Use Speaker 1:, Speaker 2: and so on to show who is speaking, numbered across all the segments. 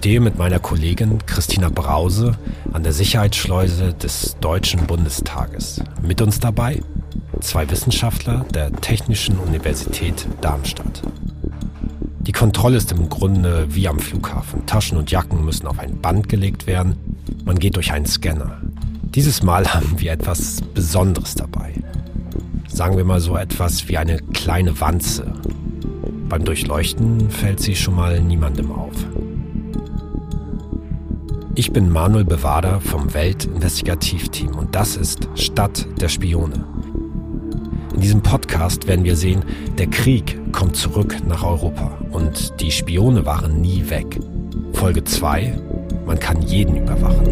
Speaker 1: stehe mit meiner Kollegin Christina Brause an der Sicherheitsschleuse des Deutschen Bundestages. Mit uns dabei zwei Wissenschaftler der Technischen Universität Darmstadt. Die Kontrolle ist im Grunde wie am Flughafen. Taschen und Jacken müssen auf ein Band gelegt werden. Man geht durch einen Scanner. Dieses Mal haben wir etwas Besonderes dabei. Sagen wir mal so etwas wie eine kleine Wanze. Beim Durchleuchten fällt sie schon mal niemandem auf. Ich bin Manuel Bewader vom Weltinvestigativteam und das ist Stadt der Spione. In diesem Podcast werden wir sehen, der Krieg kommt zurück nach Europa und die Spione waren nie weg. Folge 2, man kann jeden überwachen.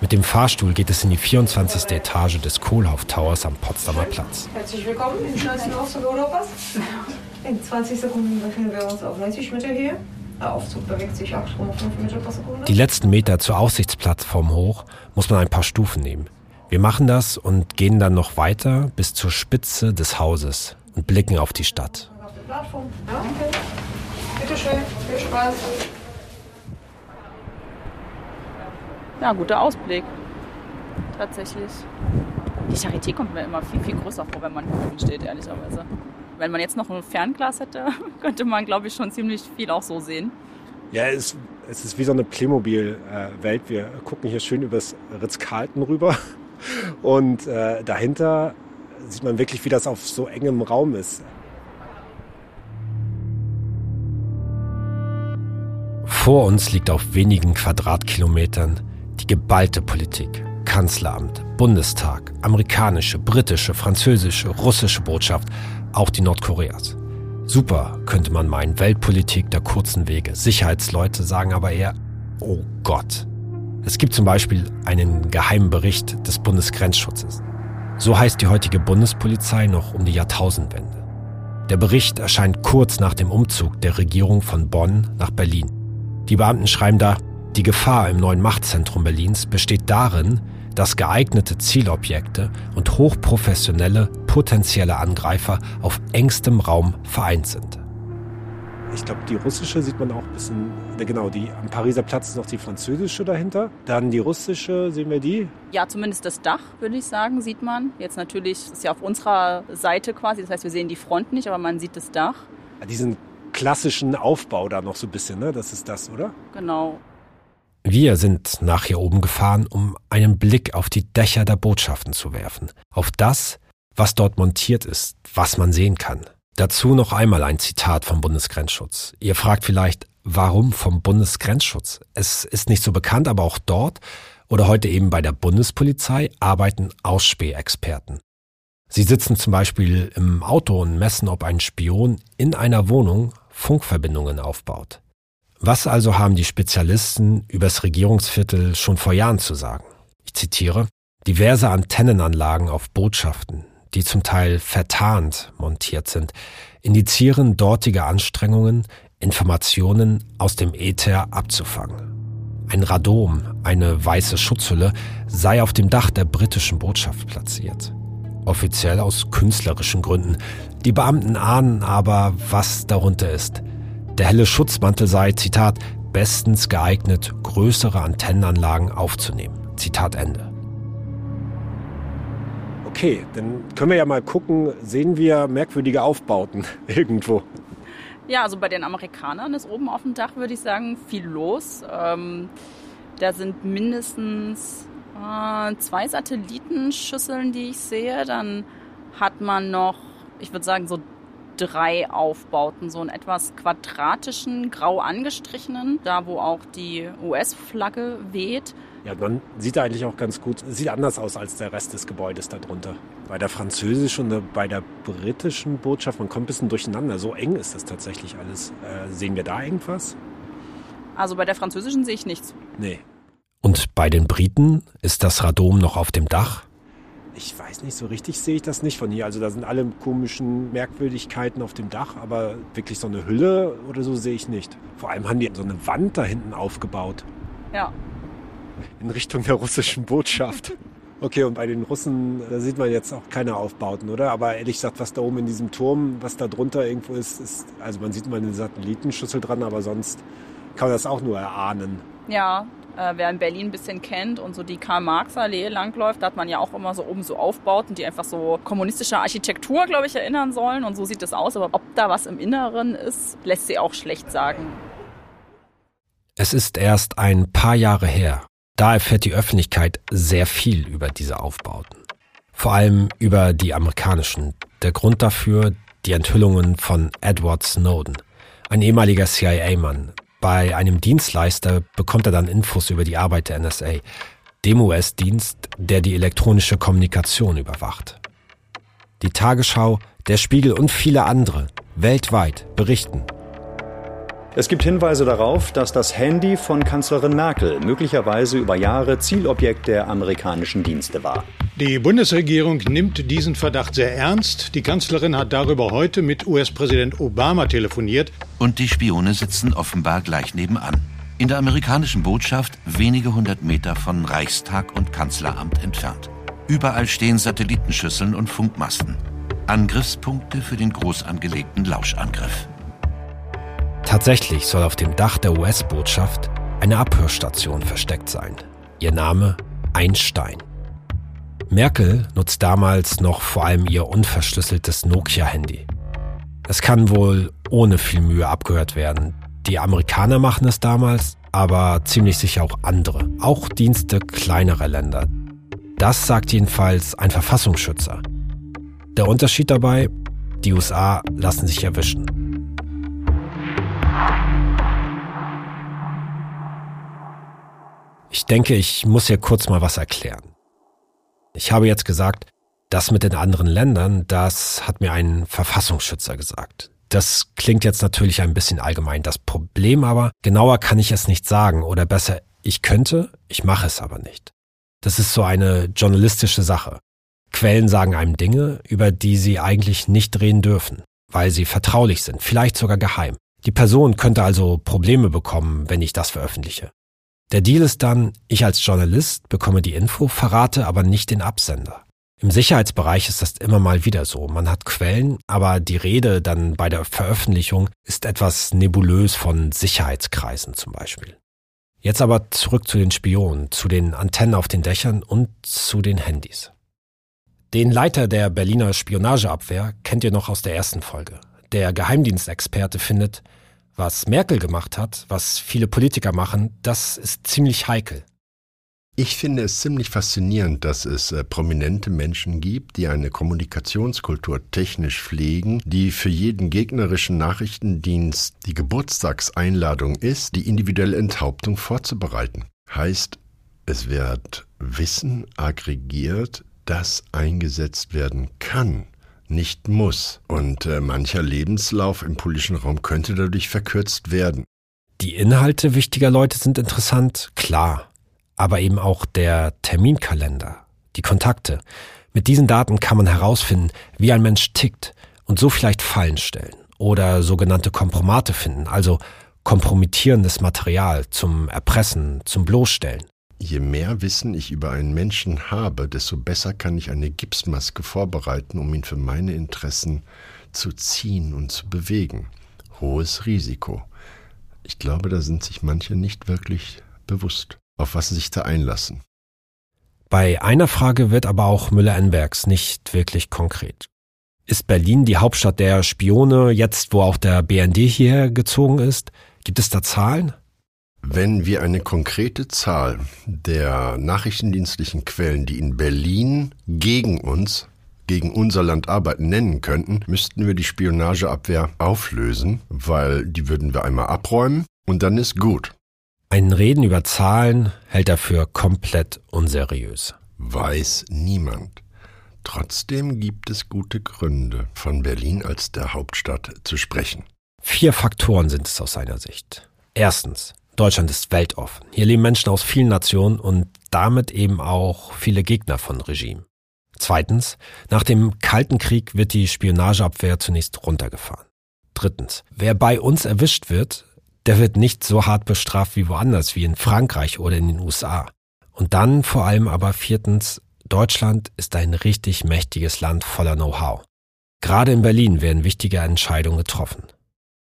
Speaker 1: Mit dem Fahrstuhl geht es in die 24. Etage des Kohlhauf Towers am Potsdamer Platz.
Speaker 2: Herzlich willkommen im schnellsten Aufzug Europas. In 20 Sekunden befinden wir uns auf 90 Meter Höhe. Der Aufzug bewegt sich 8,5 Meter pro Sekunde.
Speaker 1: Die letzten Meter zur Aussichtsplattform hoch muss man ein paar Stufen nehmen. Wir machen das und gehen dann noch weiter bis zur Spitze des Hauses und blicken auf die Stadt.
Speaker 2: Auf der Plattform. Ja, okay. Bitte schön, viel Spaß.
Speaker 3: Ja, guter Ausblick. Tatsächlich. Die Charité kommt mir immer viel, viel größer vor, wenn man hier oben steht, ehrlicherweise. Wenn man jetzt noch ein Fernglas hätte, könnte man, glaube ich, schon ziemlich viel auch so sehen.
Speaker 4: Ja, es, es ist wie so eine Playmobil-Welt. Wir gucken hier schön übers Ritz-Carlton rüber. Und äh, dahinter sieht man wirklich, wie das auf so engem Raum ist.
Speaker 1: Vor uns liegt auf wenigen Quadratkilometern die geballte Politik. Kanzleramt, Bundestag, amerikanische, britische, französische, russische Botschaft, auch die Nordkoreas. Super, könnte man meinen, Weltpolitik der kurzen Wege. Sicherheitsleute sagen aber eher, oh Gott. Es gibt zum Beispiel einen geheimen Bericht des Bundesgrenzschutzes. So heißt die heutige Bundespolizei noch um die Jahrtausendwende. Der Bericht erscheint kurz nach dem Umzug der Regierung von Bonn nach Berlin. Die Beamten schreiben da, die Gefahr im neuen Machtzentrum Berlins besteht darin, dass geeignete Zielobjekte und hochprofessionelle potenzielle Angreifer auf engstem Raum vereint sind.
Speaker 4: Ich glaube, die russische sieht man auch ein bisschen, genau, die am Pariser Platz ist noch die französische dahinter. Dann die russische, sehen wir die?
Speaker 3: Ja, zumindest das Dach, würde ich sagen, sieht man. Jetzt natürlich ist ja auf unserer Seite quasi, das heißt, wir sehen die Front nicht, aber man sieht das Dach.
Speaker 4: Diesen klassischen Aufbau da noch so ein bisschen, ne? Das ist das, oder?
Speaker 3: Genau.
Speaker 1: Wir sind nach hier oben gefahren, um einen Blick auf die Dächer der Botschaften zu werfen. Auf das, was dort montiert ist, was man sehen kann. Dazu noch einmal ein Zitat vom Bundesgrenzschutz. Ihr fragt vielleicht, warum vom Bundesgrenzschutz? Es ist nicht so bekannt, aber auch dort oder heute eben bei der Bundespolizei arbeiten Ausspähexperten. Sie sitzen zum Beispiel im Auto und messen, ob ein Spion in einer Wohnung Funkverbindungen aufbaut. Was also haben die Spezialisten übers Regierungsviertel schon vor Jahren zu sagen? Ich zitiere, diverse Antennenanlagen auf Botschaften, die zum Teil vertarnt montiert sind, indizieren dortige Anstrengungen, Informationen aus dem Äther abzufangen. Ein Radom, eine weiße Schutzhülle, sei auf dem Dach der britischen Botschaft platziert. Offiziell aus künstlerischen Gründen. Die Beamten ahnen aber, was darunter ist. Der helle Schutzmantel sei, Zitat, bestens geeignet, größere Antennenanlagen aufzunehmen. Zitat Ende.
Speaker 4: Okay, dann können wir ja mal gucken, sehen wir merkwürdige Aufbauten irgendwo.
Speaker 3: Ja, also bei den Amerikanern ist oben auf dem Dach, würde ich sagen, viel los. Ähm, da sind mindestens äh, zwei Satellitenschüsseln, die ich sehe. Dann hat man noch, ich würde sagen, so drei Aufbauten, so einen etwas quadratischen, grau angestrichenen, da wo auch die US-Flagge weht.
Speaker 4: Ja, man sieht eigentlich auch ganz gut, sieht anders aus als der Rest des Gebäudes darunter. Bei der französischen und bei der britischen Botschaft, man kommt ein bisschen durcheinander. So eng ist das tatsächlich alles. Äh, sehen wir da irgendwas?
Speaker 3: Also bei der französischen sehe ich nichts.
Speaker 4: Nee.
Speaker 1: Und bei den Briten ist das Radom noch auf dem Dach?
Speaker 4: Ich weiß nicht, so richtig sehe ich das nicht von hier. Also da sind alle komischen Merkwürdigkeiten auf dem Dach, aber wirklich so eine Hülle oder so sehe ich nicht. Vor allem haben die so eine Wand da hinten aufgebaut.
Speaker 3: Ja.
Speaker 4: In Richtung der russischen Botschaft. Okay, und bei den Russen, da sieht man jetzt auch keine Aufbauten, oder? Aber ehrlich gesagt, was da oben in diesem Turm, was da drunter irgendwo ist, ist, also man sieht mal eine Satellitenschüssel dran, aber sonst kann man das auch nur erahnen.
Speaker 3: Ja, äh, wer in Berlin ein bisschen kennt und so die Karl-Marx-Allee langläuft, da hat man ja auch immer so oben so Aufbauten, die einfach so kommunistische Architektur, glaube ich, erinnern sollen. Und so sieht es aus. Aber ob da was im Inneren ist, lässt sich auch schlecht sagen.
Speaker 1: Es ist erst ein paar Jahre her. Da erfährt die Öffentlichkeit sehr viel über diese Aufbauten. Vor allem über die amerikanischen. Der Grund dafür die Enthüllungen von Edward Snowden, ein ehemaliger CIA-Mann, bei einem Dienstleister bekommt er dann Infos über die Arbeit der NSA, dem US-Dienst, der die elektronische Kommunikation überwacht. Die Tagesschau, der Spiegel und viele andere weltweit berichten
Speaker 5: es gibt Hinweise darauf, dass das Handy von Kanzlerin Merkel möglicherweise über Jahre Zielobjekt der amerikanischen Dienste war.
Speaker 6: Die Bundesregierung nimmt diesen Verdacht sehr ernst. Die Kanzlerin hat darüber heute mit US-Präsident Obama telefoniert.
Speaker 7: Und die Spione sitzen offenbar gleich nebenan. In der amerikanischen Botschaft wenige hundert Meter von Reichstag und Kanzleramt entfernt. Überall stehen Satellitenschüsseln und Funkmasten. Angriffspunkte für den groß angelegten Lauschangriff.
Speaker 1: Tatsächlich soll auf dem Dach der US-Botschaft eine Abhörstation versteckt sein. Ihr Name Einstein. Merkel nutzt damals noch vor allem ihr unverschlüsseltes Nokia-Handy. Es kann wohl ohne viel Mühe abgehört werden. Die Amerikaner machen es damals, aber ziemlich sicher auch andere, auch Dienste kleinerer Länder. Das sagt jedenfalls ein Verfassungsschützer. Der Unterschied dabei, die USA lassen sich erwischen. Ich denke, ich muss hier kurz mal was erklären. Ich habe jetzt gesagt, das mit den anderen Ländern, das hat mir ein Verfassungsschützer gesagt. Das klingt jetzt natürlich ein bisschen allgemein. Das Problem aber, genauer kann ich es nicht sagen oder besser, ich könnte, ich mache es aber nicht. Das ist so eine journalistische Sache. Quellen sagen einem Dinge, über die sie eigentlich nicht reden dürfen, weil sie vertraulich sind, vielleicht sogar geheim. Die Person könnte also Probleme bekommen, wenn ich das veröffentliche. Der Deal ist dann, ich als Journalist bekomme die Info, verrate aber nicht den Absender. Im Sicherheitsbereich ist das immer mal wieder so. Man hat Quellen, aber die Rede dann bei der Veröffentlichung ist etwas nebulös von Sicherheitskreisen zum Beispiel. Jetzt aber zurück zu den Spionen, zu den Antennen auf den Dächern und zu den Handys. Den Leiter der Berliner Spionageabwehr kennt ihr noch aus der ersten Folge. Der Geheimdienstexperte findet, was Merkel gemacht hat, was viele Politiker machen, das ist ziemlich heikel.
Speaker 8: Ich finde es ziemlich faszinierend, dass es äh, prominente Menschen gibt, die eine Kommunikationskultur technisch pflegen, die für jeden gegnerischen Nachrichtendienst die Geburtstagseinladung ist, die individuelle Enthauptung vorzubereiten. Heißt, es wird Wissen aggregiert, das eingesetzt werden kann nicht muss. Und äh, mancher Lebenslauf im politischen Raum könnte dadurch verkürzt werden.
Speaker 1: Die Inhalte wichtiger Leute sind interessant, klar. Aber eben auch der Terminkalender, die Kontakte. Mit diesen Daten kann man herausfinden, wie ein Mensch tickt und so vielleicht Fallen stellen oder sogenannte Kompromate finden, also kompromittierendes Material zum Erpressen, zum Bloßstellen.
Speaker 8: Je mehr Wissen ich über einen Menschen habe, desto besser kann ich eine Gipsmaske vorbereiten, um ihn für meine Interessen zu ziehen und zu bewegen. Hohes Risiko. Ich glaube, da sind sich manche nicht wirklich bewusst, auf was sie sich da einlassen.
Speaker 1: Bei einer Frage wird aber auch Müller-Enbergs nicht wirklich konkret. Ist Berlin die Hauptstadt der Spione, jetzt wo auch der BND hierher gezogen ist? Gibt es da Zahlen?
Speaker 8: Wenn wir eine konkrete Zahl der nachrichtendienstlichen Quellen, die in Berlin gegen uns, gegen unser Land arbeiten, nennen könnten, müssten wir die Spionageabwehr auflösen, weil die würden wir einmal abräumen und dann ist gut.
Speaker 1: Ein Reden über Zahlen hält er für komplett unseriös.
Speaker 8: Weiß niemand. Trotzdem gibt es gute Gründe, von Berlin als der Hauptstadt zu sprechen.
Speaker 1: Vier Faktoren sind es aus seiner Sicht. Erstens, Deutschland ist weltoffen. Hier leben Menschen aus vielen Nationen und damit eben auch viele Gegner von Regime. Zweitens, nach dem Kalten Krieg wird die Spionageabwehr zunächst runtergefahren. Drittens, wer bei uns erwischt wird, der wird nicht so hart bestraft wie woanders, wie in Frankreich oder in den USA. Und dann vor allem aber viertens, Deutschland ist ein richtig mächtiges Land voller Know-how. Gerade in Berlin werden wichtige Entscheidungen getroffen.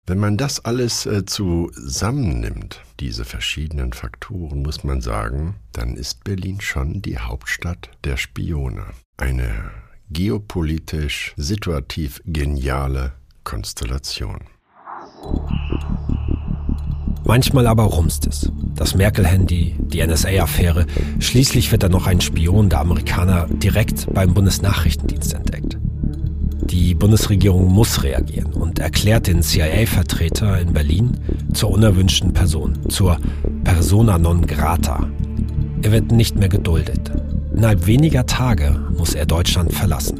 Speaker 8: Wenn man das alles äh, zusammennimmt, diese verschiedenen Faktoren, muss man sagen, dann ist Berlin schon die Hauptstadt der Spione. Eine geopolitisch situativ geniale Konstellation.
Speaker 1: Manchmal aber rumst es. Das Merkel-Handy, die NSA-Affäre, schließlich wird dann noch ein Spion der Amerikaner direkt beim Bundesnachrichtendienst entdeckt. Die Bundesregierung muss reagieren und erklärt den CIA-Vertreter in Berlin zur unerwünschten Person, zur persona non grata. Er wird nicht mehr geduldet. Innerhalb weniger Tage muss er Deutschland verlassen.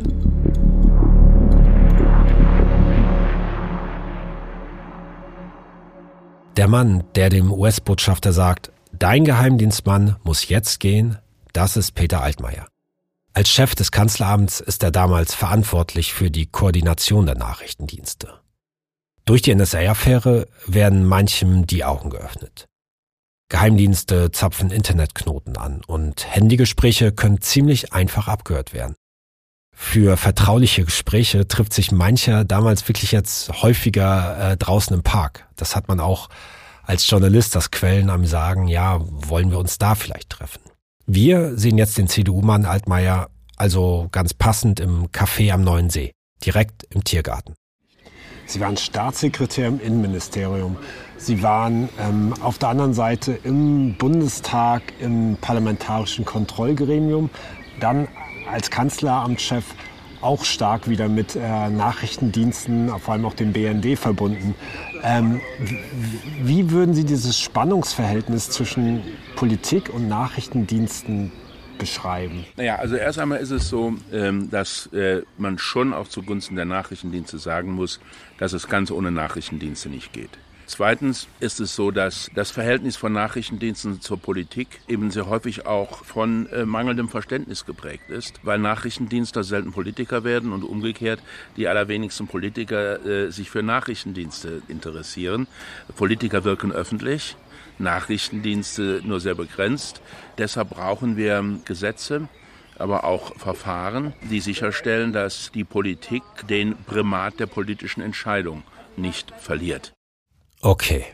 Speaker 1: Der Mann, der dem US-Botschafter sagt, dein Geheimdienstmann muss jetzt gehen, das ist Peter Altmaier. Als Chef des Kanzleramts ist er damals verantwortlich für die Koordination der Nachrichtendienste. Durch die NSA-Affäre werden manchem die Augen geöffnet. Geheimdienste zapfen Internetknoten an und Handygespräche können ziemlich einfach abgehört werden. Für vertrauliche Gespräche trifft sich mancher damals wirklich jetzt häufiger äh, draußen im Park. Das hat man auch als Journalist, das Quellen am sagen, ja, wollen wir uns da vielleicht treffen. Wir sehen jetzt den CDU-Mann Altmaier also ganz passend im Café am Neuen See, direkt im Tiergarten.
Speaker 4: Sie waren Staatssekretär im Innenministerium. Sie waren ähm, auf der anderen Seite im Bundestag im parlamentarischen Kontrollgremium, dann als Kanzleramtschef auch stark wieder mit äh, Nachrichtendiensten, vor allem auch dem BND verbunden. Ähm, wie würden Sie dieses Spannungsverhältnis zwischen Politik und Nachrichtendiensten beschreiben?
Speaker 9: Naja, also erst einmal ist es so, ähm, dass äh, man schon auch zugunsten der Nachrichtendienste sagen muss, dass es ganz ohne Nachrichtendienste nicht geht. Zweitens ist es so, dass das Verhältnis von Nachrichtendiensten zur Politik eben sehr häufig auch von äh, mangelndem Verständnis geprägt ist, weil Nachrichtendienste selten Politiker werden und umgekehrt die allerwenigsten Politiker äh, sich für Nachrichtendienste interessieren. Politiker wirken öffentlich, Nachrichtendienste nur sehr begrenzt. Deshalb brauchen wir Gesetze, aber auch Verfahren, die sicherstellen, dass die Politik den Primat der politischen Entscheidung nicht verliert.
Speaker 1: Okay,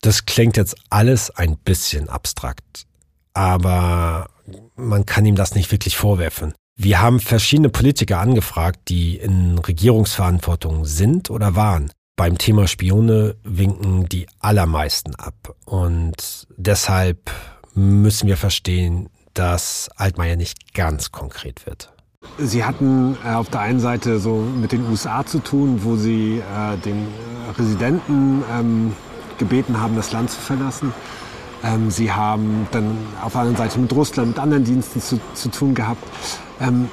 Speaker 1: das klingt jetzt alles ein bisschen abstrakt, aber man kann ihm das nicht wirklich vorwerfen. Wir haben verschiedene Politiker angefragt, die in Regierungsverantwortung sind oder waren. Beim Thema Spione winken die allermeisten ab. Und deshalb müssen wir verstehen, dass Altmaier nicht ganz konkret wird.
Speaker 4: Sie hatten äh, auf der einen Seite so mit den USA zu tun, wo Sie äh, den Residenten ähm, gebeten haben, das Land zu verlassen. Ähm, Sie haben dann auf der anderen Seite mit Russland, mit anderen Diensten zu, zu tun gehabt. Ähm,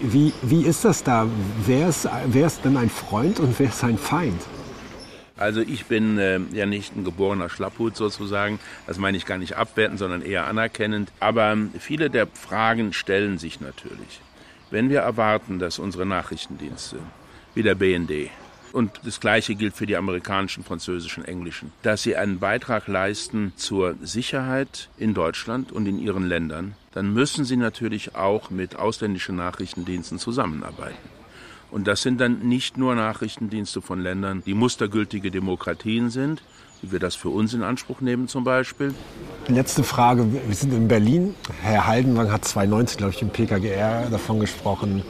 Speaker 4: wie, wie ist das da? Wer ist, wer ist denn ein Freund und wer ist ein Feind?
Speaker 9: Also ich bin äh, ja nicht ein geborener Schlapphut sozusagen. Das meine ich gar nicht abwertend, sondern eher anerkennend. Aber viele der Fragen stellen sich natürlich. Wenn wir erwarten, dass unsere Nachrichtendienste wie der BND und das Gleiche gilt für die amerikanischen, französischen, englischen, dass sie einen Beitrag leisten zur Sicherheit in Deutschland und in ihren Ländern, dann müssen sie natürlich auch mit ausländischen Nachrichtendiensten zusammenarbeiten. Und das sind dann nicht nur Nachrichtendienste von Ländern, die mustergültige Demokratien sind, wie wir das für uns in Anspruch nehmen zum Beispiel.
Speaker 4: Letzte Frage. Wir sind in Berlin. Herr Haldenwang hat 2019, glaube ich, im PKGR davon gesprochen,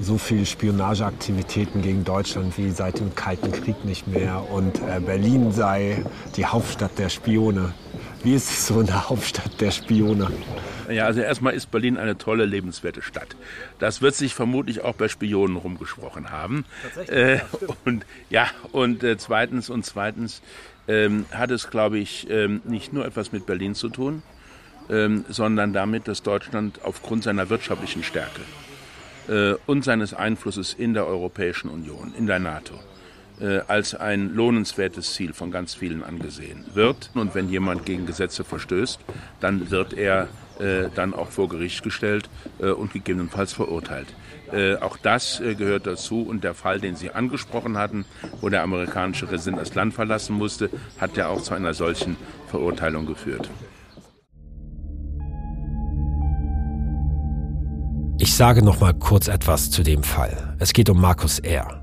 Speaker 4: so viele Spionageaktivitäten gegen Deutschland wie seit dem Kalten Krieg nicht mehr. Und äh, Berlin sei die Hauptstadt der Spione. Wie ist es so in der Hauptstadt der Spione?
Speaker 9: Ja, also erstmal ist Berlin eine tolle, lebenswerte Stadt. Das wird sich vermutlich auch bei Spionen rumgesprochen haben. Tatsächlich. Äh, und ja, und äh, zweitens und zweitens ähm, hat es, glaube ich, ähm, nicht nur etwas mit Berlin zu tun, ähm, sondern damit, dass Deutschland aufgrund seiner wirtschaftlichen Stärke und seines Einflusses in der Europäischen Union, in der NATO, äh, als ein lohnenswertes Ziel von ganz vielen angesehen wird. Und wenn jemand gegen Gesetze verstößt, dann wird er äh, dann auch vor Gericht gestellt äh, und gegebenenfalls verurteilt. Äh, auch das äh, gehört dazu und der Fall, den Sie angesprochen hatten, wo der amerikanische Resident das Land verlassen musste, hat ja auch zu einer solchen Verurteilung geführt.
Speaker 1: Sage noch mal kurz etwas zu dem Fall. Es geht um Markus R.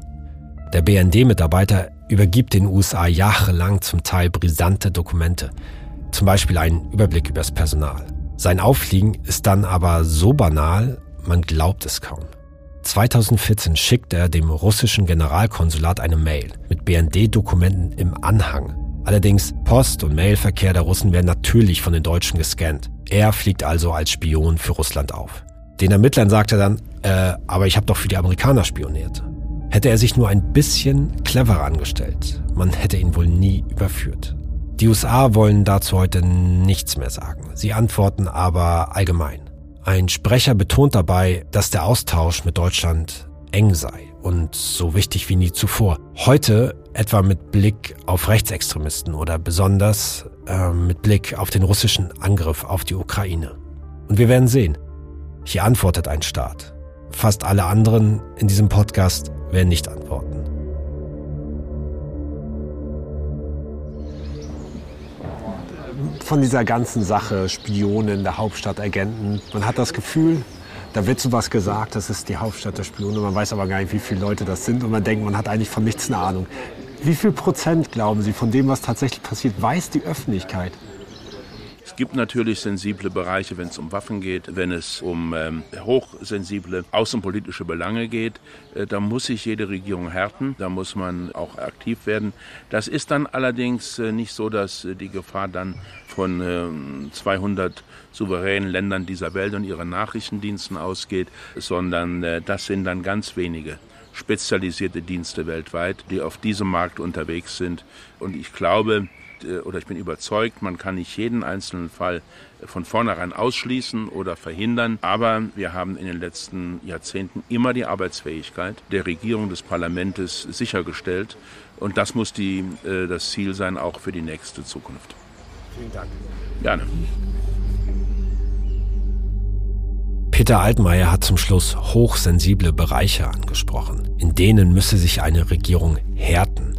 Speaker 1: Der BND-Mitarbeiter übergibt den USA jahrelang zum Teil brisante Dokumente, zum Beispiel einen Überblick übers Personal. Sein Auffliegen ist dann aber so banal, man glaubt es kaum. 2014 schickt er dem russischen Generalkonsulat eine Mail mit BND-Dokumenten im Anhang. Allerdings Post- und Mailverkehr der Russen werden natürlich von den Deutschen gescannt. Er fliegt also als Spion für Russland auf. Den Ermittlern sagt er dann, äh, aber ich habe doch für die Amerikaner spioniert. Hätte er sich nur ein bisschen cleverer angestellt, man hätte ihn wohl nie überführt. Die USA wollen dazu heute nichts mehr sagen. Sie antworten aber allgemein. Ein Sprecher betont dabei, dass der Austausch mit Deutschland eng sei und so wichtig wie nie zuvor. Heute etwa mit Blick auf Rechtsextremisten oder besonders äh, mit Blick auf den russischen Angriff auf die Ukraine. Und wir werden sehen. Hier antwortet ein Staat. Fast alle anderen in diesem Podcast werden nicht antworten.
Speaker 4: von dieser ganzen Sache, Spionen der Hauptstadt, Agenten. Man hat das Gefühl, da wird sowas gesagt, das ist die Hauptstadt der Spione. Man weiß aber gar nicht, wie viele Leute das sind und man denkt, man hat eigentlich von nichts eine Ahnung. Wie viel Prozent, glauben Sie, von dem, was tatsächlich passiert, weiß die Öffentlichkeit?
Speaker 9: Es gibt natürlich sensible Bereiche, wenn es um Waffen geht, wenn es um ähm, hochsensible außenpolitische Belange geht. Äh, da muss sich jede Regierung härten, da muss man auch aktiv werden. Das ist dann allerdings äh, nicht so, dass äh, die Gefahr dann von äh, 200 souveränen Ländern dieser Welt und ihren Nachrichtendiensten ausgeht, sondern äh, das sind dann ganz wenige spezialisierte Dienste weltweit, die auf diesem Markt unterwegs sind. Und ich glaube, äh, oder ich bin überzeugt, man kann nicht jeden einzelnen Fall von vornherein ausschließen oder verhindern. Aber wir haben in den letzten Jahrzehnten immer die Arbeitsfähigkeit der Regierung, des Parlaments sichergestellt. Und das muss die, äh, das Ziel sein, auch für die nächste Zukunft.
Speaker 4: Vielen Dank.
Speaker 9: Gerne.
Speaker 1: Peter Altmaier hat zum Schluss hochsensible Bereiche angesprochen. In denen müsse sich eine Regierung härten.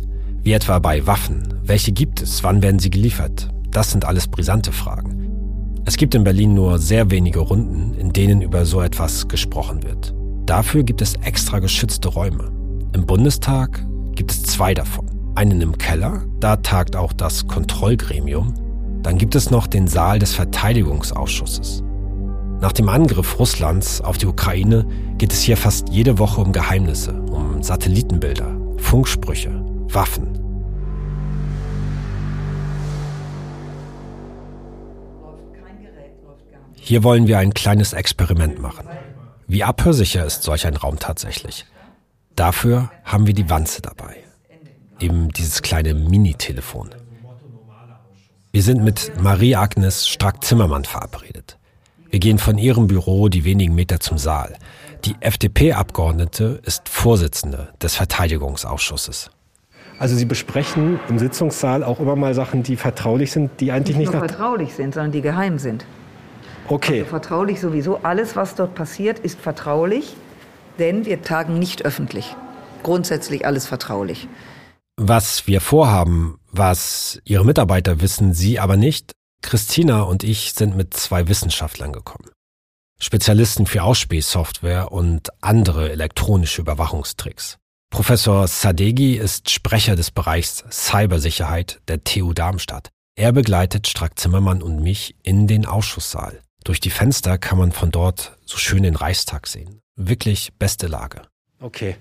Speaker 1: Wie etwa bei Waffen, welche gibt es? Wann werden sie geliefert? Das sind alles brisante Fragen. Es gibt in Berlin nur sehr wenige Runden, in denen über so etwas gesprochen wird. Dafür gibt es extra geschützte Räume. Im Bundestag gibt es zwei davon. Einen im Keller, da tagt auch das Kontrollgremium. Dann gibt es noch den Saal des Verteidigungsausschusses. Nach dem Angriff Russlands auf die Ukraine geht es hier fast jede Woche um Geheimnisse, um Satellitenbilder, Funksprüche, Waffen. Hier wollen wir ein kleines Experiment machen. Wie abhörsicher ist solch ein Raum tatsächlich? Dafür haben wir die Wanze dabei. Eben dieses kleine Mini-Telefon. Wir sind mit Marie-Agnes Strack-Zimmermann verabredet. Wir gehen von ihrem Büro die wenigen Meter zum Saal. Die FDP-Abgeordnete ist Vorsitzende des Verteidigungsausschusses.
Speaker 4: Also Sie besprechen im Sitzungssaal auch immer mal Sachen, die vertraulich sind, die eigentlich nicht,
Speaker 10: nicht nur vertraulich sind, sondern die geheim sind.
Speaker 4: Okay.
Speaker 10: Also vertraulich sowieso. Alles, was dort passiert, ist vertraulich, denn wir tagen nicht öffentlich. Grundsätzlich alles vertraulich.
Speaker 1: Was wir vorhaben, was Ihre Mitarbeiter wissen, Sie aber nicht. Christina und ich sind mit zwei Wissenschaftlern gekommen. Spezialisten für Ausspähsoftware und andere elektronische Überwachungstricks. Professor Sadegi ist Sprecher des Bereichs Cybersicherheit der TU Darmstadt. Er begleitet Strack Zimmermann und mich in den Ausschusssaal. Durch die Fenster kann man von dort so schön den Reichstag sehen. Wirklich beste Lage.
Speaker 4: Okay,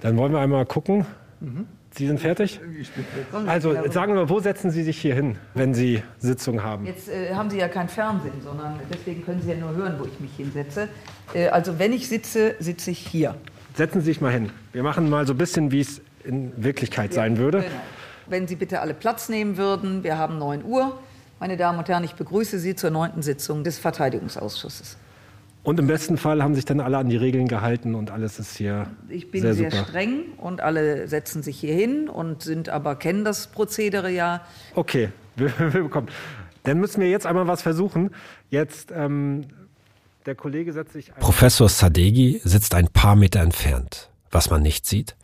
Speaker 4: dann wollen wir einmal gucken. Mhm. Sie sind fertig? Also sagen wir mal, wo setzen Sie sich hier hin, wenn Sie Sitzung haben?
Speaker 10: Jetzt äh, haben Sie ja kein Fernsehen, sondern deswegen können Sie ja nur hören, wo ich mich hinsetze. Äh, also wenn ich sitze, sitze ich hier.
Speaker 4: Setzen Sie sich mal hin. Wir machen mal so ein bisschen, wie es in Wirklichkeit ja, sein würde. Genau.
Speaker 10: Wenn Sie bitte alle Platz nehmen würden, wir haben 9 Uhr. Meine Damen und Herren, ich begrüße Sie zur neunten Sitzung des Verteidigungsausschusses.
Speaker 4: Und im besten Fall haben sich dann alle an die Regeln gehalten und alles ist hier.
Speaker 10: Ich bin
Speaker 4: sehr,
Speaker 10: sehr,
Speaker 4: super.
Speaker 10: streng und alle setzen sich hier hin und sind aber kennen das Prozedere ja.
Speaker 4: Okay, willkommen. Dann müssen wir jetzt einmal was versuchen. Jetzt ähm, der Kollege setzt sich.
Speaker 1: Professor Sadegi sitzt ein paar Meter entfernt. Was man nicht sieht,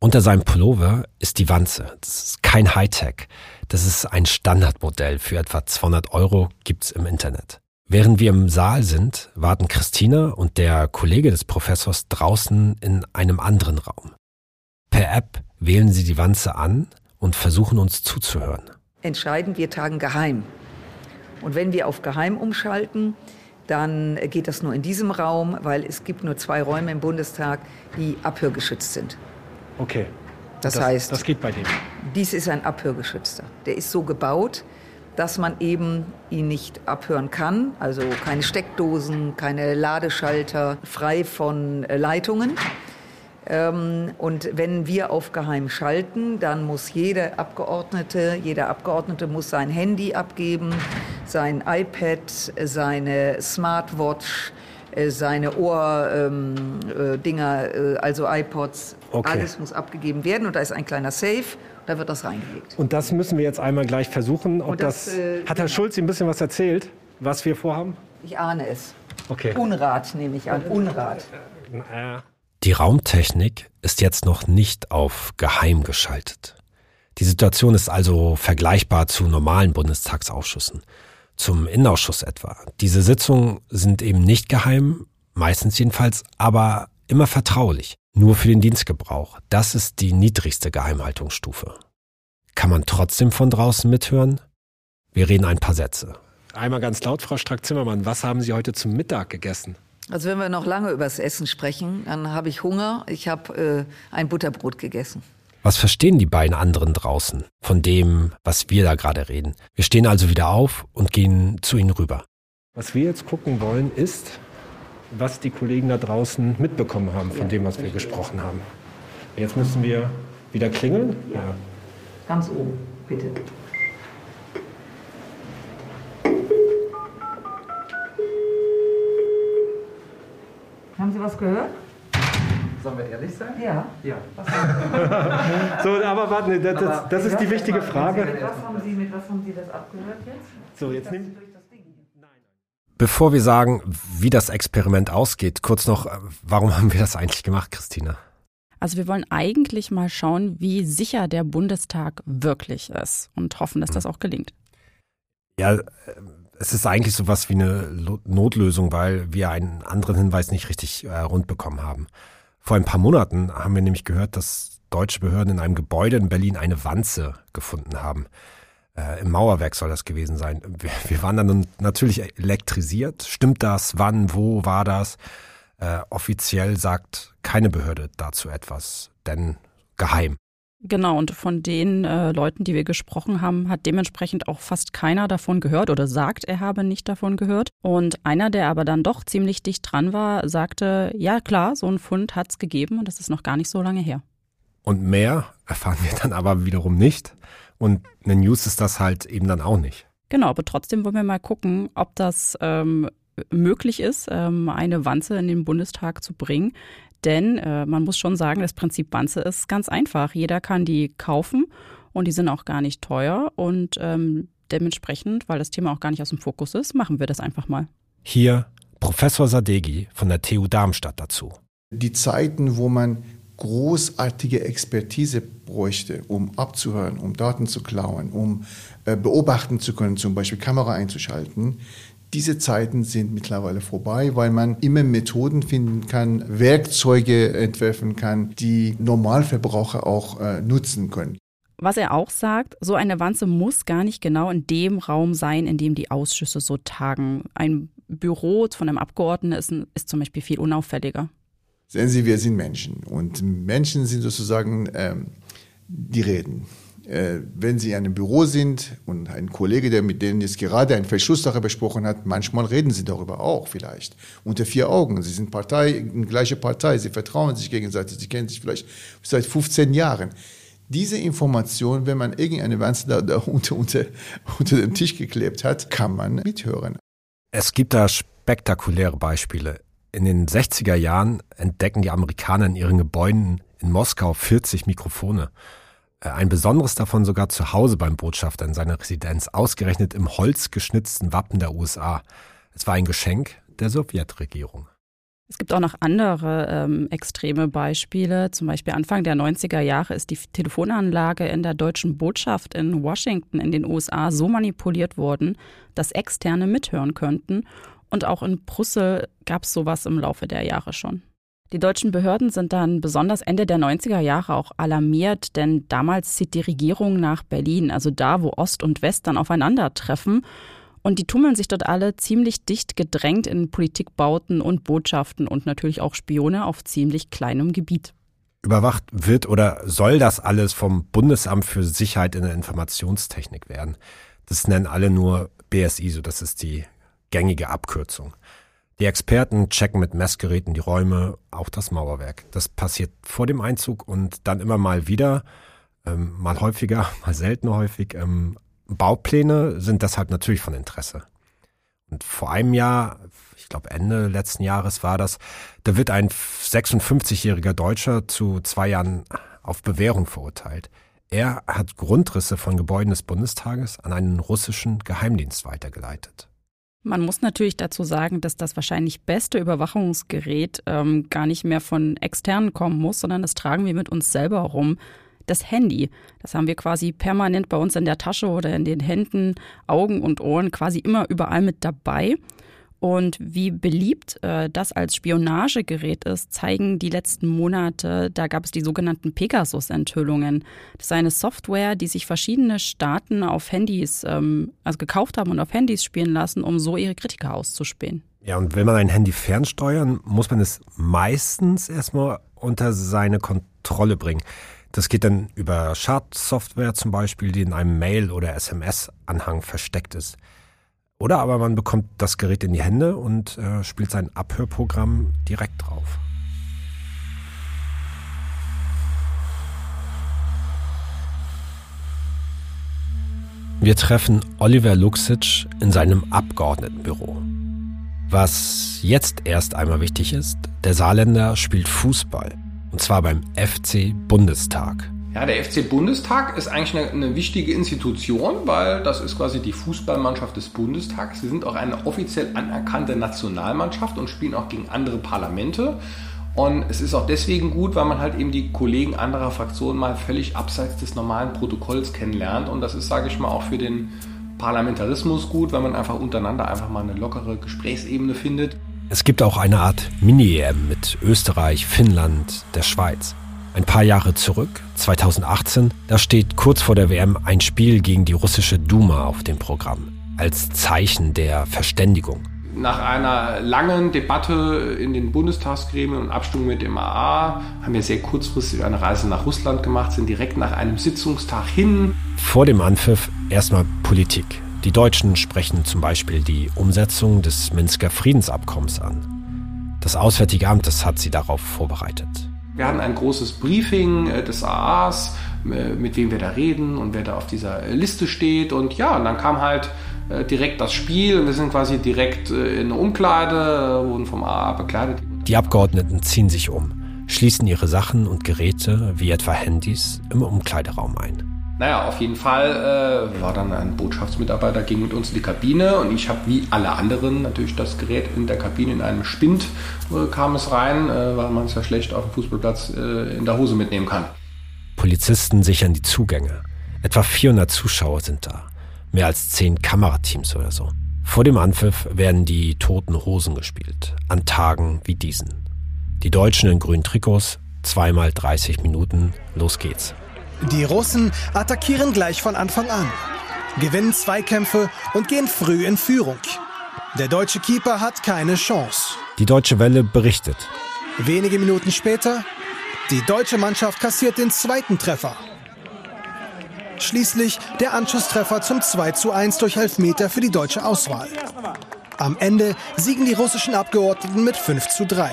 Speaker 1: unter seinem Pullover ist die Wanze. Das ist kein Hightech. Das ist ein Standardmodell für etwa 200 Euro, gibt's im Internet. Während wir im Saal sind, warten Christina und der Kollege des Professors draußen in einem anderen Raum. Per App wählen sie die Wanze an und versuchen uns zuzuhören.
Speaker 10: Entscheiden wir tagen geheim. Und wenn wir auf geheim umschalten, dann geht das nur in diesem Raum, weil es gibt nur zwei Räume im Bundestag, die abhörgeschützt sind.
Speaker 4: Okay.
Speaker 10: Das,
Speaker 4: das
Speaker 10: heißt,
Speaker 4: das geht bei dem.
Speaker 10: Dies ist ein Abhörgeschützter. Der ist so gebaut, dass man eben ihn nicht abhören kann. Also keine Steckdosen, keine Ladeschalter, frei von äh, Leitungen. Ähm, und wenn wir auf Geheim schalten, dann muss jeder Abgeordnete, jeder Abgeordnete muss sein Handy abgeben, sein iPad, seine Smartwatch, äh, seine Ohrdinger, ähm, äh, also iPods, okay. alles muss abgegeben werden und da ist ein kleiner Safe da wird das reingelegt.
Speaker 4: Und das müssen wir jetzt einmal gleich versuchen. Ob das, das äh, hat Herr genau. Schulz Ihnen ein bisschen was erzählt, was wir vorhaben?
Speaker 10: Ich ahne es.
Speaker 4: Okay.
Speaker 10: Unrat nehme ich an. Unrat.
Speaker 1: Die Raumtechnik ist jetzt noch nicht auf geheim geschaltet. Die Situation ist also vergleichbar zu normalen Bundestagsausschüssen. Zum Innenausschuss etwa. Diese Sitzungen sind eben nicht geheim, meistens jedenfalls, aber immer vertraulich. Nur für den Dienstgebrauch. Das ist die niedrigste Geheimhaltungsstufe. Kann man trotzdem von draußen mithören? Wir reden ein paar Sätze.
Speaker 4: Einmal ganz laut, Frau Strack-Zimmermann, was haben Sie heute zum Mittag gegessen?
Speaker 10: Also wenn wir noch lange über das Essen sprechen, dann habe ich Hunger. Ich habe äh, ein Butterbrot gegessen.
Speaker 1: Was verstehen die beiden anderen draußen von dem, was wir da gerade reden? Wir stehen also wieder auf und gehen zu ihnen rüber.
Speaker 4: Was wir jetzt gucken wollen, ist, was die Kollegen da draußen mitbekommen haben von dem, was wir gesprochen haben. Jetzt müssen wir wieder klingeln.
Speaker 10: Ja. Ganz oben, bitte. Haben Sie was gehört?
Speaker 11: Sollen wir ehrlich sein?
Speaker 10: Ja.
Speaker 11: Ja.
Speaker 4: so, aber warten, das, das, das ist die wichtige Frage.
Speaker 10: Mit was, haben Sie, mit was haben Sie das abgehört jetzt?
Speaker 4: So, jetzt nehmen
Speaker 1: Bevor wir sagen, wie das Experiment ausgeht, kurz noch, äh, warum haben wir das eigentlich gemacht, Christina?
Speaker 3: Also wir wollen eigentlich mal schauen, wie sicher der Bundestag wirklich ist und hoffen, dass das auch gelingt.
Speaker 1: Ja, äh, es ist eigentlich sowas wie eine Notlösung, weil wir einen anderen Hinweis nicht richtig äh, rund bekommen haben. Vor ein paar Monaten haben wir nämlich gehört, dass deutsche Behörden in einem Gebäude in Berlin eine Wanze gefunden haben. Äh, Im Mauerwerk soll das gewesen sein. Wir, wir waren dann natürlich elektrisiert. Stimmt das? Wann? Wo war das? Äh, offiziell sagt keine Behörde dazu etwas, denn geheim.
Speaker 3: Genau, und von den äh, Leuten, die wir gesprochen haben, hat dementsprechend auch fast keiner davon gehört oder sagt, er habe nicht davon gehört. Und einer, der aber dann doch ziemlich dicht dran war, sagte, ja klar, so ein Fund hat es gegeben und das ist noch gar nicht so lange her.
Speaker 1: Und mehr erfahren wir dann aber wiederum nicht. Und eine News ist das halt eben dann auch nicht.
Speaker 3: Genau, aber trotzdem wollen wir mal gucken, ob das ähm, möglich ist, ähm, eine Wanze in den Bundestag zu bringen. Denn äh, man muss schon sagen, das Prinzip Wanze ist ganz einfach. Jeder kann die kaufen und die sind auch gar nicht teuer. Und ähm, dementsprechend, weil das Thema auch gar nicht aus dem Fokus ist, machen wir das einfach mal.
Speaker 1: Hier Professor Sadegi von der TU Darmstadt dazu.
Speaker 12: Die Zeiten, wo man großartige Expertise bräuchte, um abzuhören, um Daten zu klauen, um äh, beobachten zu können, zum Beispiel Kamera einzuschalten. Diese Zeiten sind mittlerweile vorbei, weil man immer Methoden finden kann, Werkzeuge entwerfen kann, die Normalverbraucher auch äh, nutzen können.
Speaker 3: Was er auch sagt, so eine Wanze muss gar nicht genau in dem Raum sein, in dem die Ausschüsse so tagen. Ein Büro von einem Abgeordneten ist, ist zum Beispiel viel unauffälliger.
Speaker 12: Sehen Sie, wir sind Menschen und Menschen sind sozusagen, ähm, die reden. Äh, wenn Sie in einem Büro sind und ein Kollege, der mit denen jetzt gerade eine Verschlusssache besprochen hat, manchmal reden Sie darüber auch vielleicht. Unter vier Augen. Sie sind Partei, eine gleiche Partei, Sie vertrauen sich gegenseitig, Sie kennen sich vielleicht seit 15 Jahren. Diese Information, wenn man irgendeine Wanze da, da unter, unter, unter dem Tisch geklebt hat, kann man mithören.
Speaker 1: Es gibt da spektakuläre Beispiele. In den 60er Jahren entdecken die Amerikaner in ihren Gebäuden in Moskau 40 Mikrofone. Äh, ein besonderes davon sogar zu Hause beim Botschafter in seiner Residenz, ausgerechnet im holzgeschnitzten Wappen der USA. Es war ein Geschenk der Sowjetregierung.
Speaker 3: Es gibt auch noch andere ähm, extreme Beispiele. Zum Beispiel Anfang der 90er Jahre ist die Telefonanlage in der deutschen Botschaft in Washington in den USA so manipuliert worden, dass Externe mithören könnten. Und auch in Brüssel gab es sowas im Laufe der Jahre schon. Die deutschen Behörden sind dann besonders Ende der 90er Jahre auch alarmiert, denn damals zieht die Regierung nach Berlin, also da, wo Ost und West dann aufeinandertreffen. Und die tummeln sich dort alle ziemlich dicht gedrängt in Politikbauten und Botschaften und natürlich auch Spione auf ziemlich kleinem Gebiet.
Speaker 1: Überwacht wird oder soll das alles vom Bundesamt für Sicherheit in der Informationstechnik werden. Das nennen alle nur BSI, so das ist die gängige Abkürzung. Die Experten checken mit Messgeräten die Räume, auch das Mauerwerk. Das passiert vor dem Einzug und dann immer mal wieder, ähm, mal häufiger, mal selten häufig. Ähm, Baupläne sind deshalb natürlich von Interesse. Und vor einem Jahr, ich glaube Ende letzten Jahres war das, da wird ein 56-jähriger Deutscher zu zwei Jahren auf Bewährung verurteilt. Er hat Grundrisse von Gebäuden des Bundestages an einen russischen Geheimdienst weitergeleitet.
Speaker 3: Man muss natürlich dazu sagen, dass das wahrscheinlich beste Überwachungsgerät ähm, gar nicht mehr von externen kommen muss, sondern das tragen wir mit uns selber rum das Handy. Das haben wir quasi permanent bei uns in der Tasche oder in den Händen, Augen und Ohren quasi immer überall mit dabei. Und wie beliebt äh, das als Spionagegerät ist, zeigen die letzten Monate. Da gab es die sogenannten Pegasus-Enthüllungen. Das ist eine Software, die sich verschiedene Staaten auf Handys, ähm, also gekauft haben und auf Handys spielen lassen, um so ihre Kritiker auszuspähen.
Speaker 1: Ja, und will man ein Handy fernsteuern, muss man es meistens erstmal unter seine Kontrolle bringen. Das geht dann über Schadsoftware zum Beispiel, die in einem Mail- oder SMS-Anhang versteckt ist. Oder aber man bekommt das Gerät in die Hände und äh, spielt sein Abhörprogramm direkt drauf. Wir treffen Oliver Luxic in seinem Abgeordnetenbüro. Was jetzt erst einmal wichtig ist, der Saarländer spielt Fußball. Und zwar beim FC Bundestag.
Speaker 13: Ja, der FC Bundestag ist eigentlich eine, eine, wichtige Institution, weil das ist quasi die Fußballmannschaft des Bundestags. Sie sind auch eine offiziell anerkannte Nationalmannschaft und spielen auch gegen andere Parlamente. Und es ist auch deswegen gut, weil man halt eben die Kollegen anderer Fraktionen mal völlig abseits des normalen Protokolls kennenlernt. Und das ist, sage ich mal, auch für den Parlamentarismus gut, weil man einfach untereinander einfach mal eine lockere Gesprächsebene findet.
Speaker 1: Es gibt auch eine Art Mini-EM mit Österreich, Finnland, der Schweiz. Ein paar Jahre zurück, 2018, da steht kurz vor der WM ein Spiel gegen die russische Duma auf dem Programm, als Zeichen der Verständigung.
Speaker 13: Nach einer langen Debatte in den Bundestagsgremien und Abstimmung mit dem AA haben wir sehr kurzfristig eine Reise nach Russland gemacht, sind direkt nach einem Sitzungstag hin.
Speaker 1: Vor dem Anpfiff erstmal Politik. Die Deutschen sprechen zum Beispiel die Umsetzung des Minsker Friedensabkommens an. Das Auswärtige Amt das hat sie darauf vorbereitet.
Speaker 13: Wir hatten ein großes Briefing äh, des AAs, äh, mit wem wir da reden und wer da auf dieser Liste steht. Und ja, und dann kam halt äh, direkt das Spiel. Wir sind quasi direkt in eine Umkleide, wurden vom AA bekleidet.
Speaker 1: Die Abgeordneten ziehen sich um, schließen ihre Sachen und Geräte, wie etwa Handys, im Umkleideraum ein.
Speaker 13: Naja, auf jeden Fall äh, war dann ein Botschaftsmitarbeiter, ging mit uns in die Kabine und ich habe wie alle anderen natürlich das Gerät in der Kabine in einem Spind äh, kam es rein, äh, weil man es ja schlecht auf dem Fußballplatz äh, in der Hose mitnehmen kann.
Speaker 1: Polizisten sichern die Zugänge. Etwa 400 Zuschauer sind da. Mehr als 10 Kamerateams oder so. Vor dem Anpfiff werden die toten Hosen gespielt. An Tagen wie diesen. Die Deutschen in grünen Trikots, zweimal 30 Minuten, los geht's.
Speaker 14: Die Russen attackieren gleich von Anfang an, gewinnen Zweikämpfe und gehen früh in Führung. Der deutsche Keeper hat keine Chance.
Speaker 1: Die Deutsche Welle berichtet.
Speaker 14: Wenige Minuten später, die deutsche Mannschaft kassiert den zweiten Treffer. Schließlich der Anschlusstreffer zum 2 zu 1 durch Elfmeter für die deutsche Auswahl. Am Ende siegen die russischen Abgeordneten mit 5 zu 3.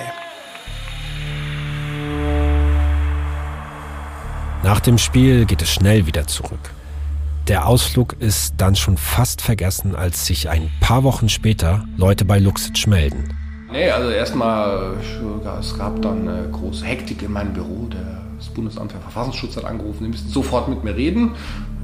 Speaker 1: Nach dem Spiel geht es schnell wieder zurück. Der Ausflug ist dann schon fast vergessen, als sich ein paar Wochen später Leute bei Luxic melden.
Speaker 13: Nee, also erstmal, es gab dann eine große Hektik in meinem Büro. Das Bundesamt für Verfassungsschutz hat angerufen, die müssen sofort mit mir reden.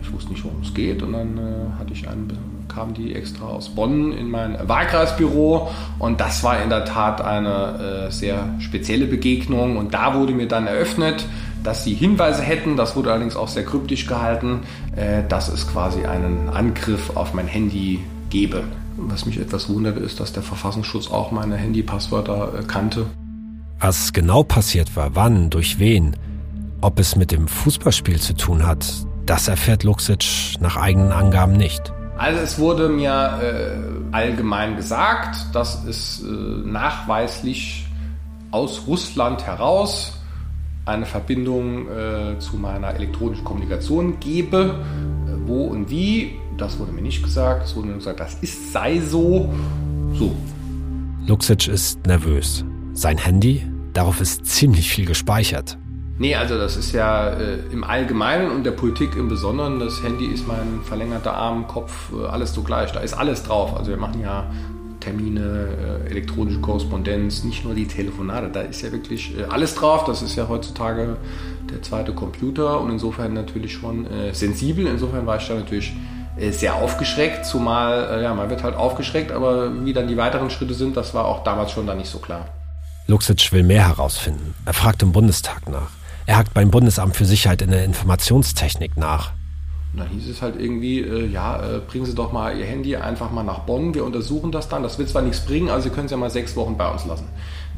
Speaker 13: Ich wusste nicht, worum es geht und dann äh, hatte ich einen kamen die extra aus Bonn in mein Wahlkreisbüro und das war in der Tat eine äh, sehr spezielle Begegnung und da wurde mir dann eröffnet, dass sie Hinweise hätten, das wurde allerdings auch sehr kryptisch gehalten, äh, dass es quasi einen Angriff auf mein Handy gebe. Was mich etwas wundert, ist, dass der Verfassungsschutz auch meine Handypasswörter äh, kannte.
Speaker 1: Was genau passiert war, wann, durch wen, ob es mit dem Fußballspiel zu tun hat, das erfährt Luxic nach eigenen Angaben nicht.
Speaker 13: Also es wurde mir äh, allgemein gesagt, dass es äh, nachweislich aus Russland heraus eine Verbindung äh, zu meiner elektronischen Kommunikation gebe. Äh, wo und wie, das wurde mir nicht gesagt. Es wurde mir gesagt, das ist, sei so. So.
Speaker 1: Luxic ist nervös. Sein Handy, darauf ist ziemlich viel gespeichert.
Speaker 13: Nee, also das ist ja äh, im Allgemeinen und der Politik im Besonderen. Das Handy ist mein verlängerter Arm, Kopf, äh, alles so gleich. Da ist alles drauf. Also wir machen ja Termine, äh, elektronische Korrespondenz, nicht nur die Telefonate. Da ist ja wirklich äh, alles drauf. Das ist ja heutzutage der zweite Computer und insofern natürlich schon äh, sensibel. Insofern war ich da natürlich sehr aufgeschreckt, zumal, ja, man wird halt aufgeschreckt, aber wie dann die weiteren Schritte sind, das war auch damals schon da nicht so klar.
Speaker 1: Luxic will mehr herausfinden. Er fragt im Bundestag nach. Er hakt beim Bundesamt für Sicherheit in der Informationstechnik nach.
Speaker 13: Und dann hieß es halt irgendwie, äh, ja, äh, bringen Sie doch mal Ihr Handy einfach mal nach Bonn, wir untersuchen das dann. Das wird zwar nichts bringen, aber Sie können es ja mal sechs Wochen bei uns lassen.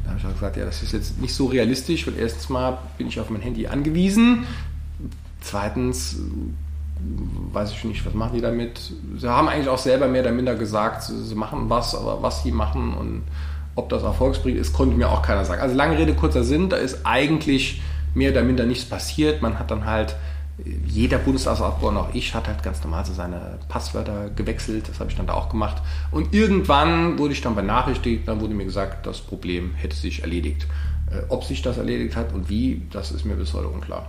Speaker 13: Da habe ich auch gesagt, ja, das ist jetzt nicht so realistisch, weil erstens mal bin ich auf mein Handy angewiesen. Zweitens weiß ich nicht, was machen die damit. Sie haben eigentlich auch selber mehr oder minder gesagt, sie machen was, aber was sie machen und ob das erfolgsbringend ist, konnte mir auch keiner sagen. Also lange Rede, kurzer Sinn, da ist eigentlich mehr oder minder nichts passiert. Man hat dann halt, jeder Bundestagsabgeordnete, auch ich, hat halt ganz normal so seine Passwörter gewechselt. Das habe ich dann da auch gemacht. Und irgendwann wurde ich dann benachrichtigt, dann wurde mir gesagt, das Problem hätte sich erledigt. Äh, ob sich das erledigt hat und wie, das ist mir bis heute unklar.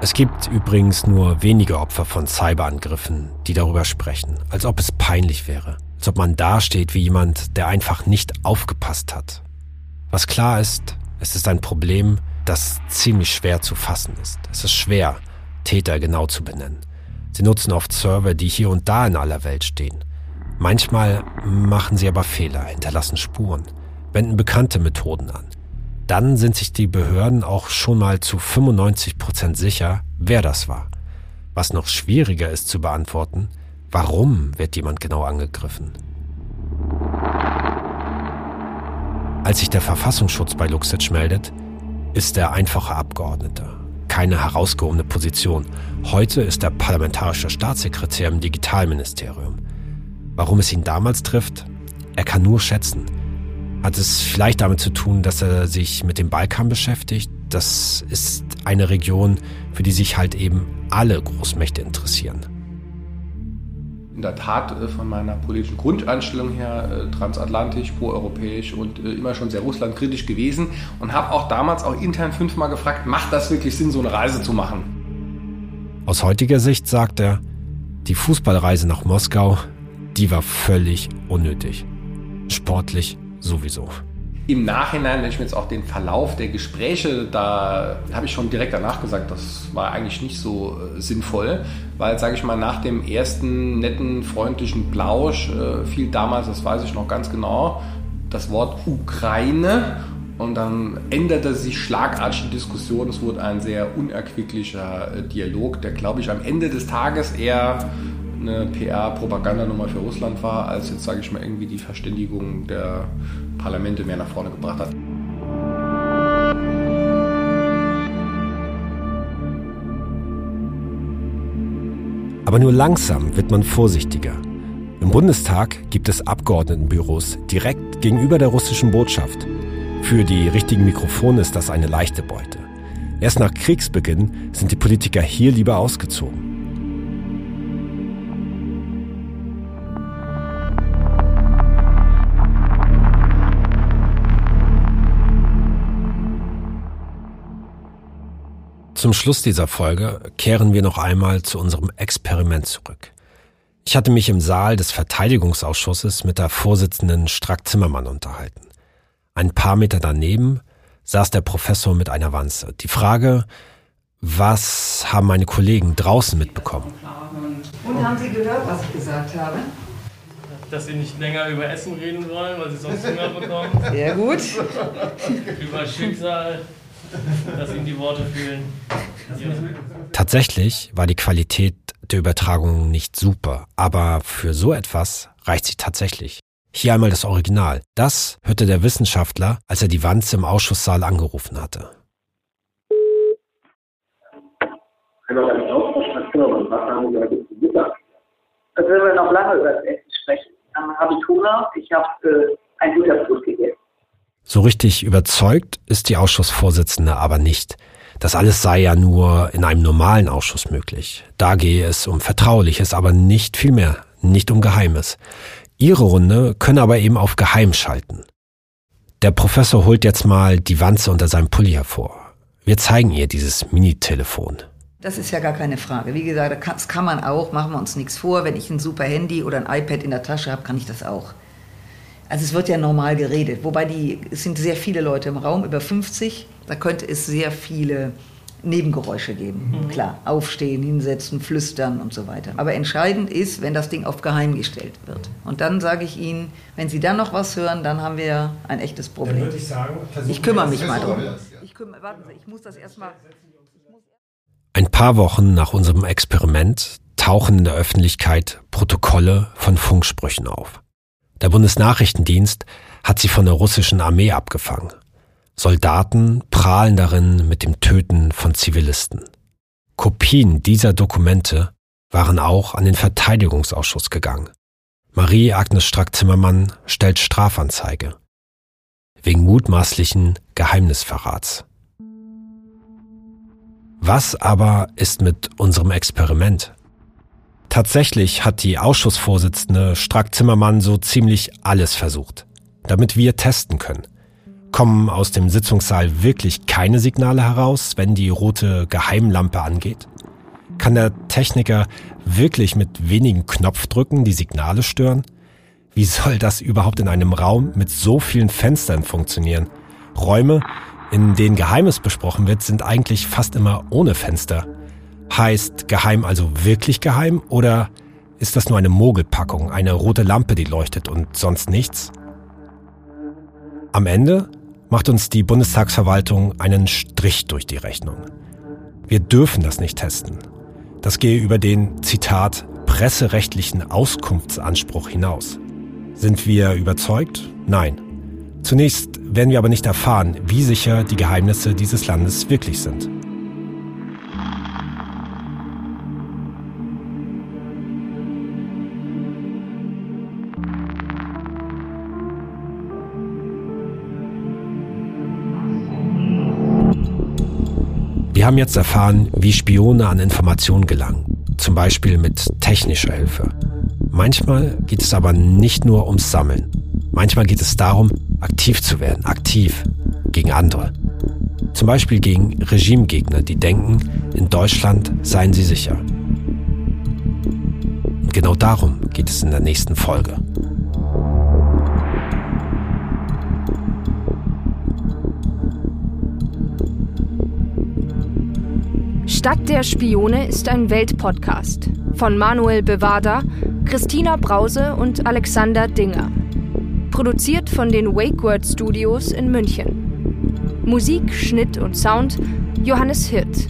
Speaker 1: Es gibt übrigens nur wenige Opfer von Cyberangriffen, die darüber sprechen, als ob es peinlich wäre, als ob man dasteht wie jemand, der einfach nicht aufgepasst hat. Was klar ist, es ist ein Problem, das ziemlich schwer zu fassen ist. Es ist schwer, Täter genau zu benennen. Sie nutzen oft Server, die hier und da in aller Welt stehen. Manchmal machen sie aber Fehler, hinterlassen Spuren, wenden bekannte Methoden an. Dann sind sich die Behörden auch schon mal zu 95 Prozent sicher, wer das war. Was noch schwieriger ist zu beantworten, warum wird jemand genau angegriffen? Als sich der Verfassungsschutz bei Luxic meldet, ist er einfacher Abgeordneter. Keine herausgehobene Position. Heute ist er parlamentarischer Staatssekretär im Digitalministerium. Warum es ihn damals trifft? Er kann nur schätzen. Hat es vielleicht damit zu tun, dass er sich mit dem Balkan beschäftigt? Das ist eine Region, für die sich halt eben alle Großmächte interessieren
Speaker 13: in der Tat äh, von meiner politischen Grundeinstellung her äh, transatlantisch, proeuropäisch und äh, immer schon sehr russlandkritisch gewesen und habe auch damals auch intern fünfmal gefragt, macht das wirklich Sinn, so eine Reise zu machen?
Speaker 1: Aus heutiger Sicht sagt er, die Fußballreise nach Moskau, die war völlig unnötig. Sportlich sowieso.
Speaker 13: Im Nachhinein, wenn ich mir jetzt auch den Verlauf der Gespräche, da habe ich schon direkt danach gesagt, das war eigentlich nicht so sinnvoll, weil, sage ich mal, nach dem ersten netten, freundlichen Plausch äh, fiel damals, das weiß ich noch ganz genau, das Wort Ukraine und dann änderte sich schlagartig die Diskussion. Es wurde ein sehr unerquicklicher äh, Dialog, der, glaube ich, am Ende des Tages eher eine PR-Propagandanummer für Russland war, als jetzt, sage ich mal, irgendwie die Verständigung der Parlamente mehr nach vorne gebracht hat.
Speaker 1: Aber nur langsam wird man vorsichtiger. Im Bundestag gibt es Abgeordnetenbüros direkt gegenüber der russischen Botschaft. Für die richtigen Mikrofone ist das eine leichte Beute. Erst nach Kriegsbeginn sind die Politiker hier lieber ausgezogen. Zum Schluss dieser Folge kehren wir noch einmal zu unserem Experiment zurück. Ich hatte mich im Saal des Verteidigungsausschusses mit der Vorsitzenden Strack-Zimmermann unterhalten. Ein paar Meter daneben saß der Professor mit einer Wanze. Die Frage, Was haben meine Kollegen draußen mitbekommen?
Speaker 10: Und haben Sie gehört, was ich gesagt habe?
Speaker 15: Dass Sie nicht länger über Essen reden wollen, weil Sie sonst Hunger bekommen.
Speaker 10: Sehr gut.
Speaker 15: über Schicksal, dass Ihnen die Worte fehlen.
Speaker 1: Tatsächlich war die Qualität der Übertragung nicht super, aber für so etwas reicht sie tatsächlich. Hier einmal das Original. Das hörte der Wissenschaftler, als er die Wanze im Ausschusssaal angerufen hatte.
Speaker 16: Also wenn wir noch lange über das Essen sprechen. Ich Hunger, ich habe äh, ein Butterbrot gegessen.
Speaker 1: So richtig überzeugt ist die Ausschussvorsitzende aber nicht. Das alles sei ja nur in einem normalen Ausschuss möglich. Da gehe es um Vertrauliches, aber nicht viel mehr, nicht um Geheimes. Ihre Runde können aber eben auf Geheim schalten. Der Professor holt jetzt mal die Wanze unter seinem Pulli hervor. Wir zeigen ihr dieses Mini-Telefon.
Speaker 10: Das ist ja gar keine Frage. Wie gesagt, das kann man auch, machen wir uns nichts vor. Wenn ich ein super Handy oder ein iPad in der Tasche habe, kann ich das auch. Also es wird ja normal geredet. Wobei die, es sind sehr viele Leute im Raum, über 50. Da könnte es sehr viele Nebengeräusche geben. Mhm. Klar, aufstehen, hinsetzen, flüstern und so weiter. Aber entscheidend ist, wenn das Ding auf geheim gestellt wird. Und dann sage ich Ihnen, wenn Sie dann noch was hören, dann haben wir ein echtes Problem. Dann
Speaker 4: würde ich sagen,
Speaker 10: ich kümmere mich mal drum. Ich kümmere, warten Sie, ich muss das erstmal.
Speaker 1: Ein paar Wochen nach unserem Experiment tauchen in der Öffentlichkeit Protokolle von Funksprüchen auf. Der Bundesnachrichtendienst hat sie von der russischen Armee abgefangen. Soldaten prahlen darin mit dem Töten von Zivilisten. Kopien dieser Dokumente waren auch an den Verteidigungsausschuss gegangen. Marie-Agnes Strack-Zimmermann stellt Strafanzeige wegen mutmaßlichen Geheimnisverrats. Was aber ist mit unserem Experiment? Tatsächlich hat die Ausschussvorsitzende Strack-Zimmermann so ziemlich alles versucht, damit wir testen können. Kommen aus dem Sitzungssaal wirklich keine Signale heraus, wenn die rote Geheimlampe angeht? Kann der Techniker wirklich mit wenigen Knopfdrücken die Signale stören? Wie soll das überhaupt in einem Raum mit so vielen Fenstern funktionieren? Räume, in denen Geheimes besprochen wird, sind eigentlich fast immer ohne Fenster. Heißt geheim also wirklich geheim oder ist das nur eine Mogelpackung, eine rote Lampe, die leuchtet und sonst nichts? Am Ende macht uns die Bundestagsverwaltung einen Strich durch die Rechnung. Wir dürfen das nicht testen. Das gehe über den, Zitat, presserechtlichen Auskunftsanspruch hinaus. Sind wir überzeugt? Nein. Zunächst werden wir aber nicht erfahren, wie sicher die Geheimnisse dieses Landes wirklich sind. Wir haben jetzt erfahren, wie Spione an Informationen gelangen, zum Beispiel mit technischer Hilfe. Manchmal geht es aber nicht nur ums Sammeln. Manchmal geht es darum, aktiv zu werden, aktiv gegen andere. Zum Beispiel gegen Regimegegner, die denken, in Deutschland seien sie sicher. Und genau darum geht es in der nächsten Folge.
Speaker 17: Stadt der Spione ist ein Weltpodcast von Manuel Bevada, Christina Brause und Alexander Dinger. Produziert von den WakeWord Studios in München. Musik, Schnitt und Sound Johannes Hirt.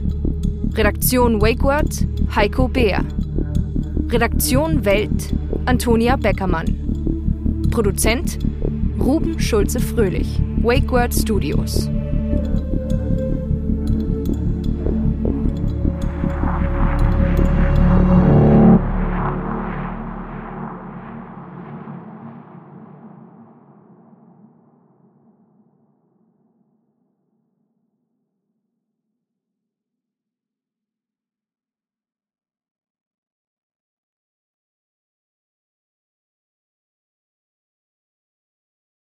Speaker 17: Redaktion WakeWord Heiko Beer. Redaktion Welt Antonia Beckermann. Produzent Ruben Schulze-Fröhlich. WakeWord Studios.